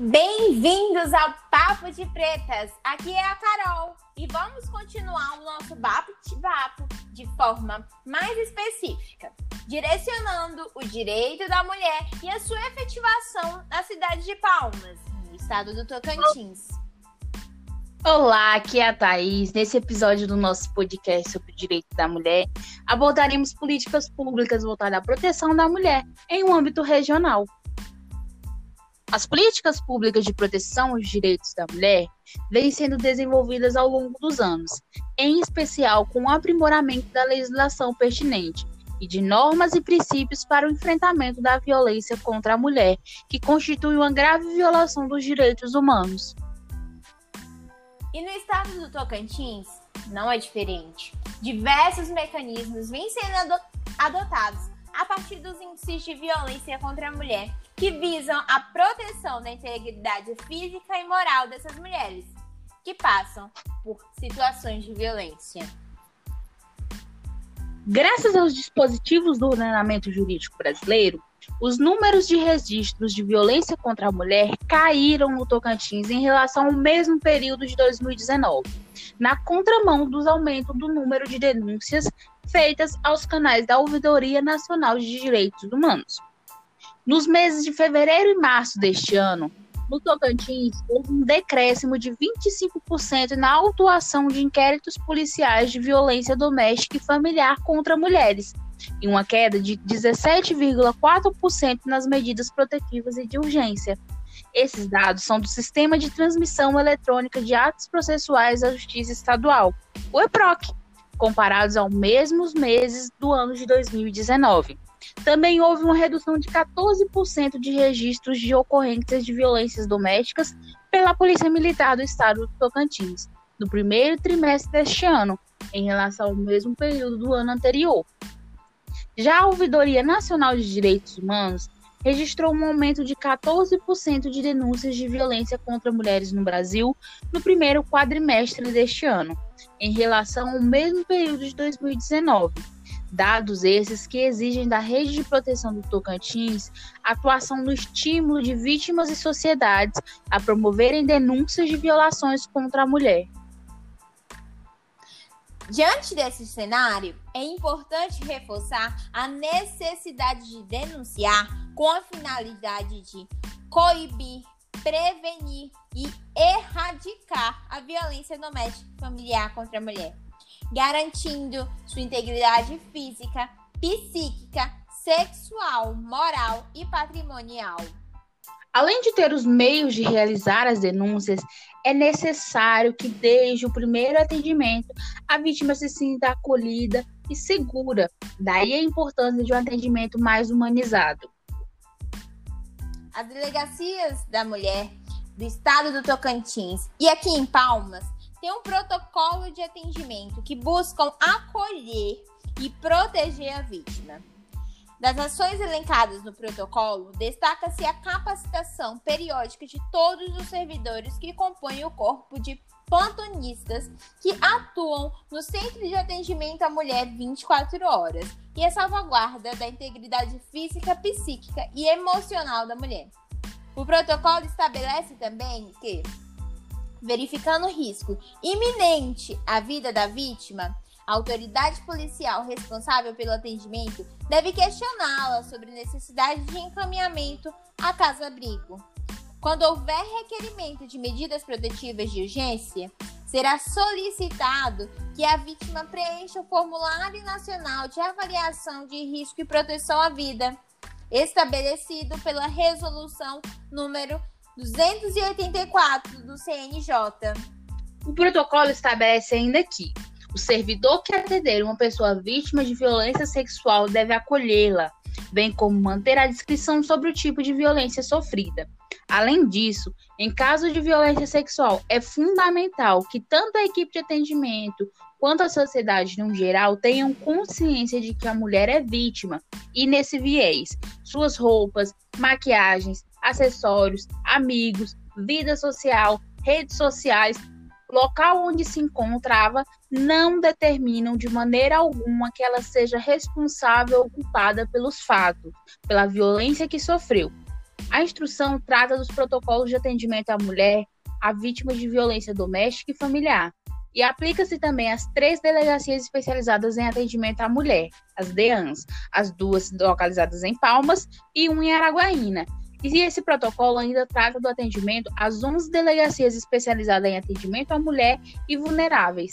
Bem-vindos ao Papo de Pretas. Aqui é a Carol e vamos continuar o nosso bate-papo de forma mais específica, direcionando o direito da mulher e a sua efetivação na cidade de Palmas, no estado do Tocantins. Olá, aqui é a Thaís. Nesse episódio do nosso podcast sobre o direito da mulher, abordaremos políticas públicas voltadas à proteção da mulher em um âmbito regional. As políticas públicas de proteção aos direitos da mulher vêm sendo desenvolvidas ao longo dos anos, em especial com o aprimoramento da legislação pertinente e de normas e princípios para o enfrentamento da violência contra a mulher, que constitui uma grave violação dos direitos humanos. E no estado do Tocantins, não é diferente. Diversos mecanismos vêm sendo adotados a partir dos índices de violência contra a mulher que visam a proteção da integridade física e moral dessas mulheres que passam por situações de violência. Graças aos dispositivos do ordenamento jurídico brasileiro, os números de registros de violência contra a mulher caíram no Tocantins em relação ao mesmo período de 2019, na contramão dos aumentos do número de denúncias feitas aos canais da Ouvidoria Nacional de Direitos Humanos. Nos meses de fevereiro e março deste ano, no Tocantins, houve um decréscimo de 25% na autuação de inquéritos policiais de violência doméstica e familiar contra mulheres, e uma queda de 17,4% nas medidas protetivas e de urgência. Esses dados são do Sistema de Transmissão Eletrônica de Atos Processuais da Justiça Estadual, o EPROC, comparados aos mesmos meses do ano de 2019. Também houve uma redução de 14% de registros de ocorrências de violências domésticas pela Polícia Militar do Estado do Tocantins, no primeiro trimestre deste ano, em relação ao mesmo período do ano anterior. Já a Ouvidoria Nacional de Direitos Humanos registrou um aumento de 14% de denúncias de violência contra mulheres no Brasil no primeiro quadrimestre deste ano, em relação ao mesmo período de 2019 Dados esses que exigem da rede de proteção do Tocantins atuação no estímulo de vítimas e sociedades a promoverem denúncias de violações contra a mulher. Diante desse cenário, é importante reforçar a necessidade de denunciar com a finalidade de coibir, prevenir e erradicar a violência doméstica e familiar contra a mulher garantindo sua integridade física, psíquica, sexual, moral e patrimonial. Além de ter os meios de realizar as denúncias, é necessário que, desde o primeiro atendimento, a vítima se sinta acolhida e segura. Daí a importância de um atendimento mais humanizado. As delegacias da mulher do estado do Tocantins e aqui em Palmas tem um protocolo de atendimento que buscam acolher e proteger a vítima. Das ações elencadas no protocolo, destaca-se a capacitação periódica de todos os servidores que compõem o corpo de plantonistas que atuam no Centro de Atendimento à Mulher 24 horas e a salvaguarda da integridade física, psíquica e emocional da mulher. O protocolo estabelece também que verificando risco iminente à vida da vítima, a autoridade policial responsável pelo atendimento deve questioná-la sobre necessidade de encaminhamento à casa-abrigo. Quando houver requerimento de medidas protetivas de urgência, será solicitado que a vítima preencha o Formulário Nacional de Avaliação de Risco e Proteção à Vida, estabelecido pela Resolução número 284 do CNJ. O protocolo estabelece ainda que o servidor que atender uma pessoa vítima de violência sexual deve acolhê-la, bem como manter a descrição sobre o tipo de violência sofrida. Além disso, em caso de violência sexual, é fundamental que tanto a equipe de atendimento quanto a sociedade no geral tenham consciência de que a mulher é vítima e nesse viés, suas roupas, maquiagens, acessórios, amigos, vida social, redes sociais, local onde se encontrava, não determinam de maneira alguma que ela seja responsável ou culpada pelos fatos, pela violência que sofreu. A instrução trata dos protocolos de atendimento à mulher, à vítima de violência doméstica e familiar, e aplica-se também às três delegacias especializadas em atendimento à mulher, as DEANs, as duas localizadas em Palmas e uma em Araguaína. E esse protocolo ainda trata do atendimento às 11 delegacias especializadas em atendimento à mulher e vulneráveis.